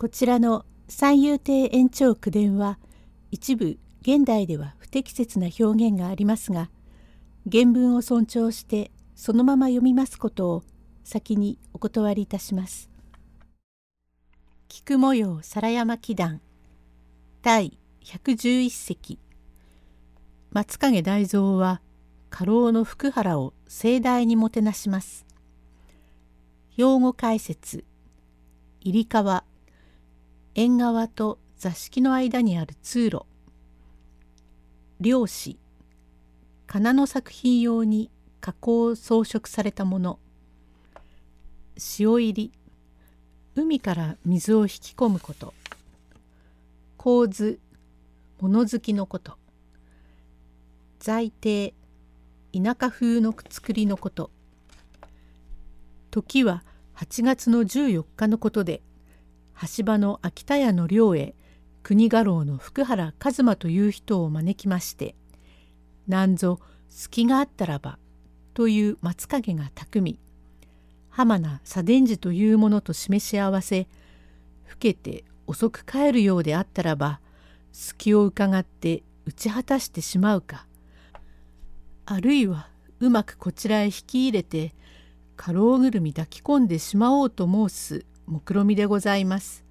こちらの三遊亭延長九伝は一部現代では不適切な表現がありますが原文を尊重してそのまま読みますことを先にお断りいたします。菊模様皿山祈願第111席松影大蔵は家老の福原を盛大にもてなします。用語解説入川縁側と座敷の間にある通路。漁師仮の作品用に加工装飾されたもの。潮入り海から水を引き込むこと。構図物好きのこと。在邸田舎風の作りのこと。時は8月の14日のことで橋場の秋田屋の寮へ国家老の福原一馬という人を招きまして「なんぞ隙があったらば」という松影が巧み浜名左伝寺というものと示し合わせ老けて遅く帰るようであったらば隙を伺って打ち果たしてしまうかあるいはうまくこちらへ引き入れて家老ぐるみ抱き込んでしまおうと申す目論みでございます。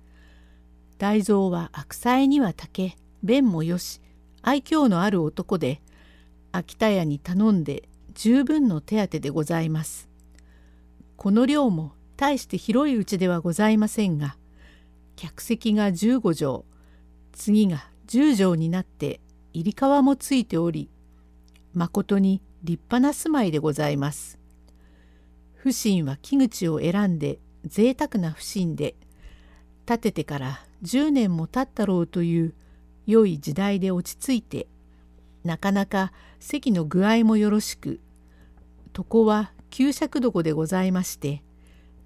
大蔵は悪妻には竹弁もよし愛嬌のある男で秋田屋に頼んで十分の手当でございます。この寮も大して広いうちではございませんが客席が15畳次が10畳になって入り川もついておりまことに立派な住まいでございます。不審は木口を選んで贅沢な不審で建ててから10年も経ったろうという良い時代で落ち着いてなかなか席の具合もよろしく床は給食床でございまして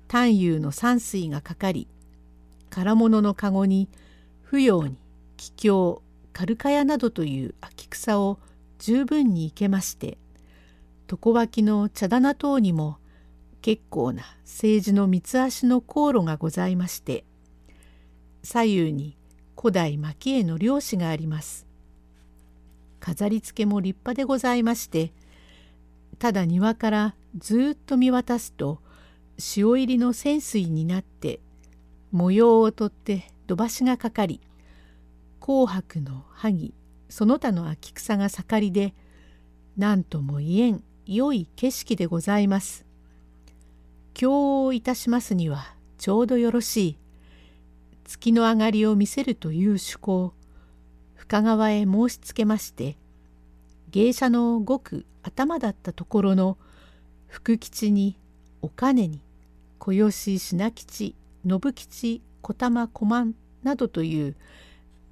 丹遊の山水がかかり空物の籠に不要に桔梗カルカヤなどという秋草を十分に生けまして床脇の茶棚等にも結構な政治の三つ足の航路がございまして左右に古代蒔絵の漁師があります。飾り付けも立派でございましてただ庭からずっと見渡すと潮入りの泉水になって模様をとって土橋がかかり紅白の萩その他の秋草が盛りで何とも言えん良い景色でございます。供をいたしますにはちょうどよろしい。月の上がりを見せるという趣向深川へ申しつけまして芸者のごく頭だったところの福吉にお金に小吉品吉信吉小玉小満などという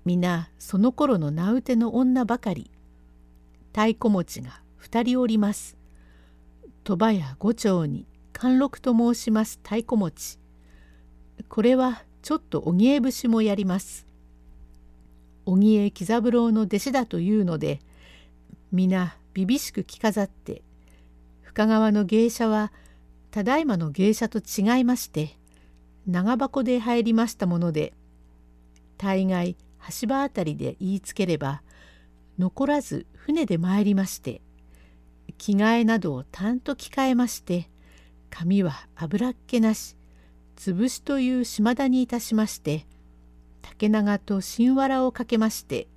皆その頃の名うての女ばかり太鼓持ちが二人おります。鳥羽屋五丁に貫禄と申します太鼓持ち。これはちょっと荻江節もやります。荻江喜三郎の弟子だというので皆びびしく着飾って深川の芸者はただいまの芸者と違いまして長箱で入りましたもので大概橋場あたりで言いつければ残らず船で参りまして着替えなどをたんと着替えまして髪は油っ気なし潰しという島田にいたしまして竹長と新わらをかけまして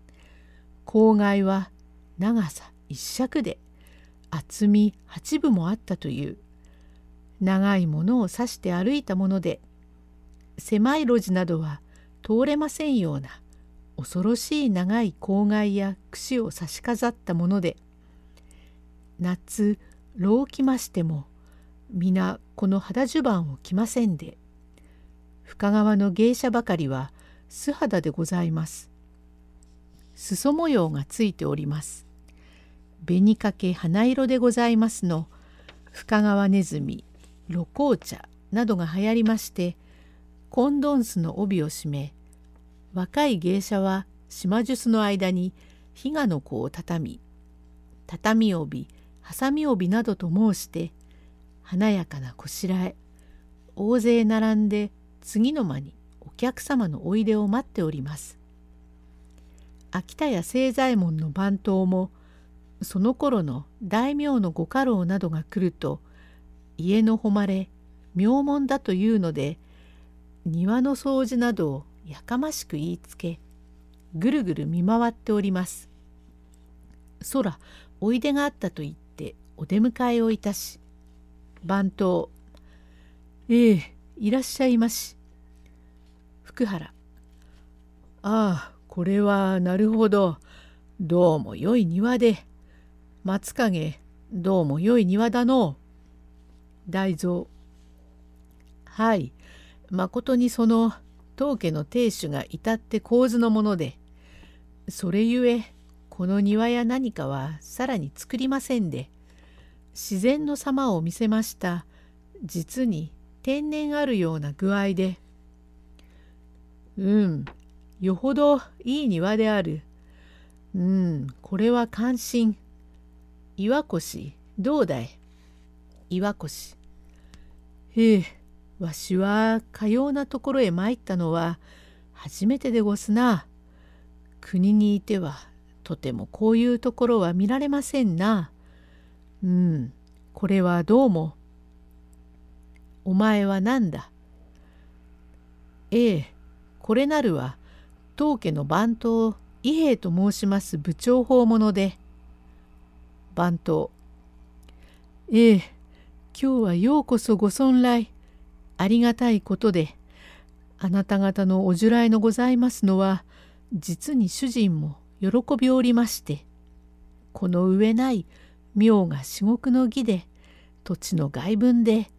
郊外は長さ一尺で厚み八分もあったという長いものを刺して歩いたもので狭い路地などは通れませんような恐ろしい長い郊外や櫛を差し飾ったもので夏老きましても皆この肌襦袢を着ませんで深川の芸者ばかりは素肌でございます。裾模様がついております。紅かけ花色でございますの深川ネズミ露紅茶などが流行りましてコンドンスの帯を締め若い芸者は島術の間に比嘉の子を畳み畳帯ハサミ帯などと申して華やかなこしらえ大勢並んで次の間にお客様のおいでを待っております。秋田屋清左衛門の番頭もその頃の大名のご家老などが来ると家の誉れ名門だというので庭の掃除などをやかましく言いつけぐるぐる見回っております。空おいでがあったと言ってお出迎えをいたし番頭「ええいらっしゃいまし」福原「ああこれはなるほど。どうも良い庭で。松影どうも良い庭だの。大蔵。はい。まことにその当家の亭主が至って構図のもので。それゆえこの庭や何かはさらに作りませんで。自然の様を見せました。実に天然あるような具合で。うん。よほどいい庭である。うん。これは関心。岩越どうだい?岩越へえ。わしはかようなところへ参ったのは初めてでごすな。国にいてはとてもこういうところは見られませんな。うん、これはどうも。お前は何だ?ええ、これなるは当家の番頭伊兵衛と申します部長法者で。番頭。ええ、今日はようこそご尊来。ありがたいことで、あなた方のお従来のございますのは、実に主人も喜びおりまして、この上ない妙が至極の儀で、土地の外分で、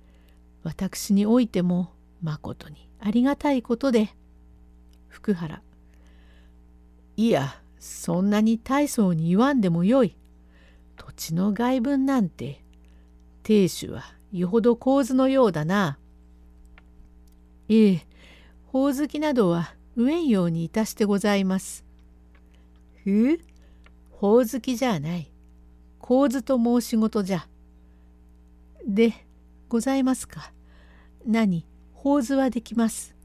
私においてもまことにありがたいことで、福原。いや、そんなに大層に言わんでもよい。土地の外分なんて、亭主はよほど構図のようだな。ええ、ほおずきなどは飢えんようにいたしてございます。ふう、ほおずきじゃない。構図と申し事じゃ。で、ございますか？何、ほうずはできます。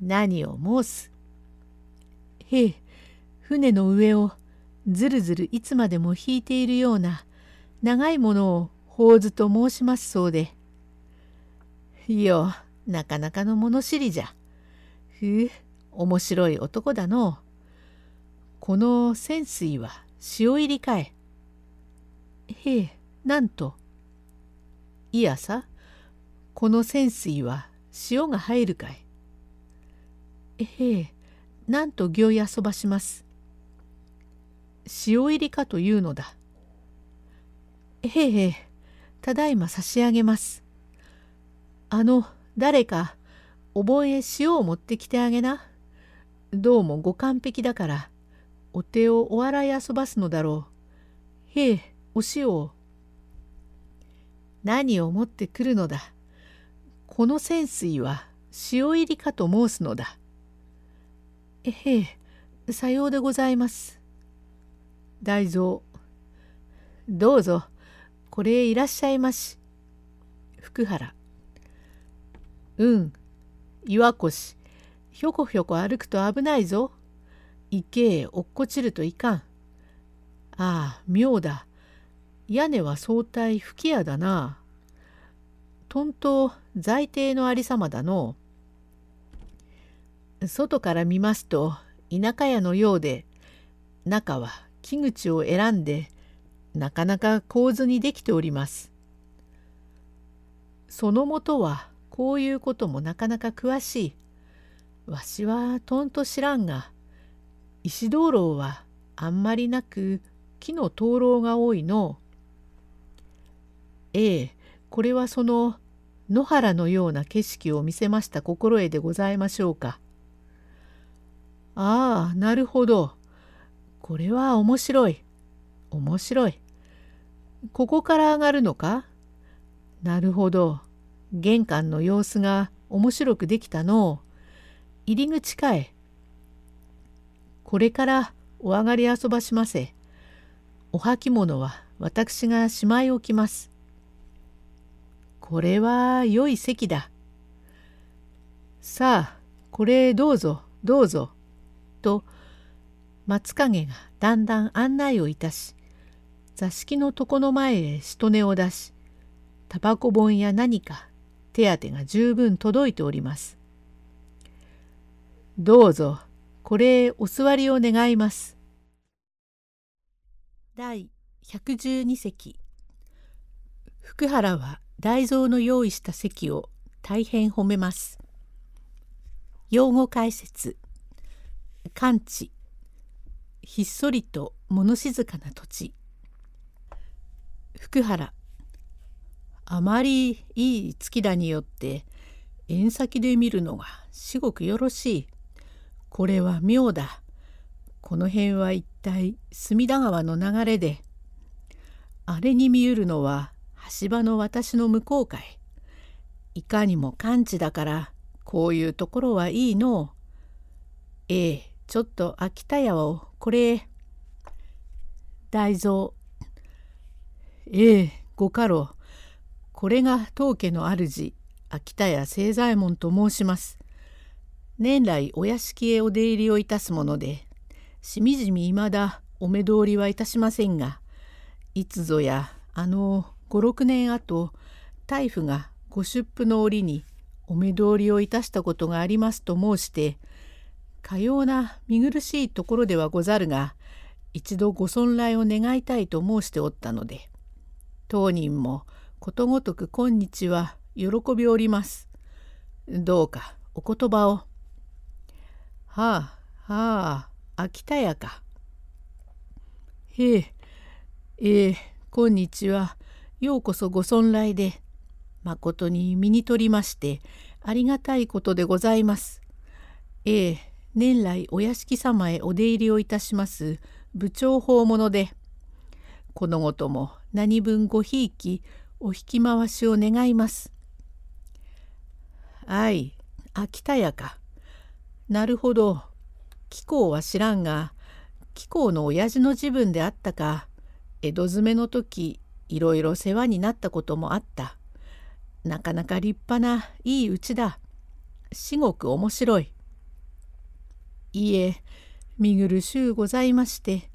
何を申す？へえ、船の上をずるずるいつまでも引いているような長いものをほうずと申しますそうで。いよ、なかなかの物知りじゃ。ふう、面白い男だの。この泉水は塩入りかえ。へえ、なんと。いやさ、この泉水は塩が入るかい。へえ、なんと行やそばします。塩入りかというのだ。へえ、ただいま差し上げます。あの、誰かお盆へ塩を持ってきてあげな。どうもご完璧だからお手をお笑い遊ばすのだろう。へえお塩を。何を持ってくるのだ？この泉水は塩入りかと申すのだ。えへえさようでございます。大蔵どうぞこれへいらっしゃいまし。福原うん岩越ひょこひょこ歩くと危ないぞ池へ落っこちるといかんああ妙だ屋根は相対吹き矢だなとんと在邸のありさまだの外から見ますと田舎屋のようで中は木口を選んでなかなか構図にできております。そのもとはこういうこともなかなか詳しい。わしはとんと知らんが石灯籠はあんまりなく木の灯籠が多いの。ええこれはその野原のような景色を見せました心得でございましょうか。ああなるほど。これは面白い。面白い。ここから上がるのか？なるほど。玄関の様子が面白くできたの入り口かえ。これからお上がり遊ばしませ。お履物は私がしまい置きます。これは良い席だ。さあ、これどうぞどうぞ」と松影がだんだん案内をいたし座敷の床の前へしとねを出しタバコ本や何か手当が十分届いております。どうぞこれお座りを願います。第112席福原は大蔵の用意した席を大変褒めます。用語解説完治ひっそりと物静かな土地福原あまりいい月だによって縁先で見るのが至極よろしい。これは妙だ。この辺は一体隅田川の流れで、あれに見ゆるのは橋場の私の向こうかい。いかにも完治だからこういうところはいいのええ、ちょっと秋田屋をこれ大蔵。ええ、ご家老。これが当家の主秋田屋清左衛門と申します。年来お屋敷へお出入りをいたすものでしみじみいまだお目通りはいたしませんがいつぞやあの56年後大夫がご出府の折にお目通りをいたしたことがありますと申してかような見苦しいところではござるが一度ご尊来を願いたいと申しておったので当人もことごとく今日は喜びおります。どうかお言葉を。はあ、はあ、秋田屋か。へえ、ええ、今日はようこそご尊来で、まことに身に取りまして、ありがたいことでございます。ええ、年来お屋敷様へお出入りをいたします部長訪問で、このごとも何分ごひいきお引き回しを願います。あい、秋田屋か。なるほど。貴公は知らんが、貴公の親父の自分であったか、江戸詰めの時、いろいろ世話になったこともあった。なかなか立派ないいうちだ。至極面白い。いいえ、見苦しゅうございまして、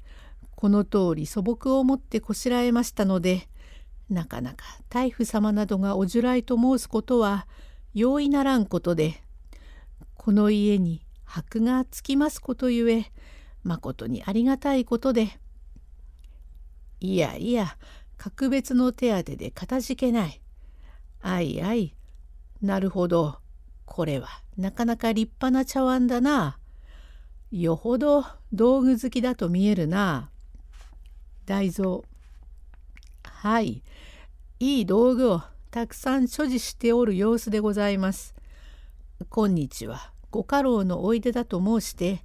この通り素朴をもってこしらえましたので、なかなか大夫様などがおじゅらいと申すことは容易ならんことでこの家に箔がつきますことゆえまことにありがたいことでいやいや格別の手当でかたじけない。あいあい。なるほど。これはなかなか立派な茶碗だな。よほど道具好きだと見えるな。大蔵。はい。いい道具をたくさん所持しておる様子でございます。今日はご家老のおいでだと申して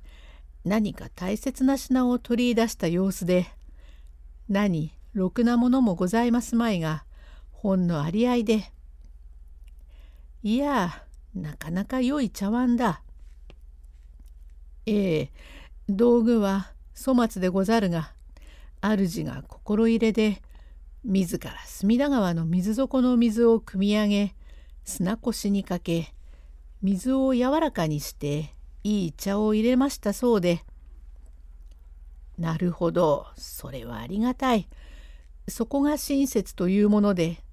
何か大切な品を取り出した様子で。何ろくなものもございますまいがほんのありあいで。いやなかなか良い茶碗だ。ええ道具は粗末でござるが主が心入れで自ら隅田川の水底の水を汲み上げ砂越にかけ水を柔らかにしていい茶を入れましたそうで「なるほどそれはありがたい。そこが親切というもので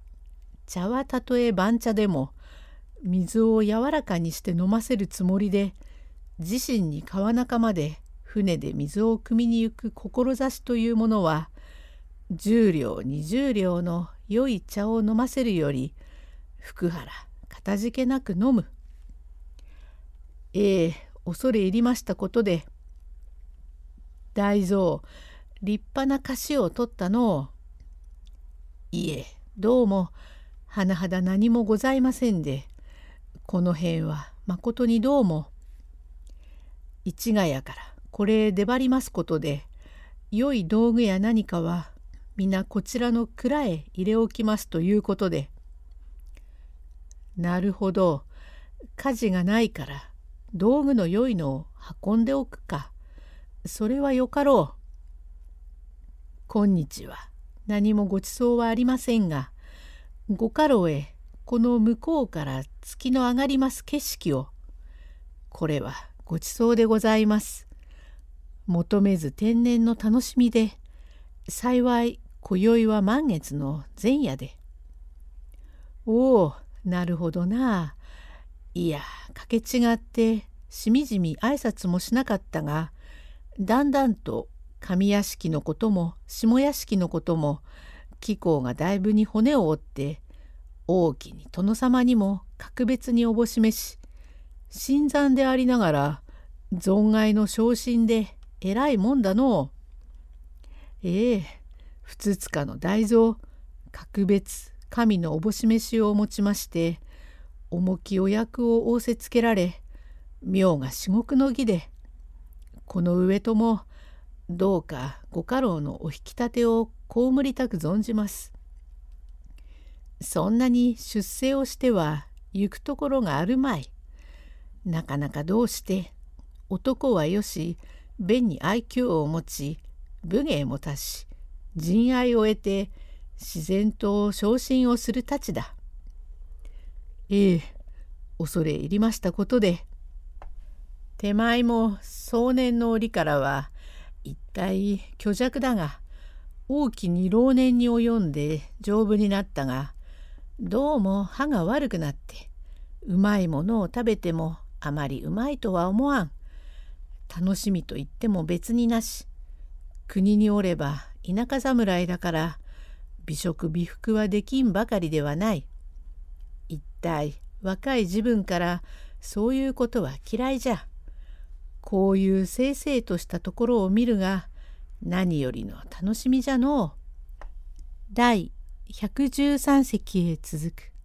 茶はたとえ番茶でも水を柔らかにして飲ませるつもりで自身に川中まで船で水を汲みに行く志というものは10両20両の良い茶を飲ませるより福原かたじけなく飲む。ええ恐れ入りましたことで大蔵立派な菓子を取ったのをいえどうも甚だ何もございませんでこの辺はまことにどうも市ヶ谷からこれ出張りますことで良い道具や何かは皆こちらの蔵へ入れ置きますということで。なるほど。火事がないから道具の良いのを運んでおくか。それはよかろう。今日は何もごちそうはありませんが、ご家老へこの向こうから月の上がります景色を、これはごちそうでございます。求めず天然の楽しみで幸い今宵は満月の前夜で。おおなるほどな。いやかけ違ってしみじみ挨拶もしなかったがだんだんと上屋敷のことも下屋敷のことも貴公がだいぶに骨を折って大きに殿様にも格別におぼしめし新参でありながら存外の昇進で偉いもんだのええふつつかの大蔵格別神のおぼし飯を持ちまして重きお役を仰せつけられ妙が至極の儀でこの上ともどうかご家老のお引き立てを葬りたく存じます。そんなに出世をしては行くところがあるまい。なかなかどうして男はよし弁に愛嬌を持ち武芸も達し仁愛を得て自然と昇進をするたちだ。ええ恐れ入りましたことで手前も壮年の折からは一体虚弱だが大きに老年に及んで丈夫になったがどうも歯が悪くなってうまいものを食べてもあまりうまいとは思わん。楽しみと言っても別になし。国におれば田舎侍だから美食美服はできんばかりではない。一体若い自分からそういうことは嫌いじゃ。こういうせいせいとしたところを見るが何よりの楽しみじゃのう。第113席へ続く。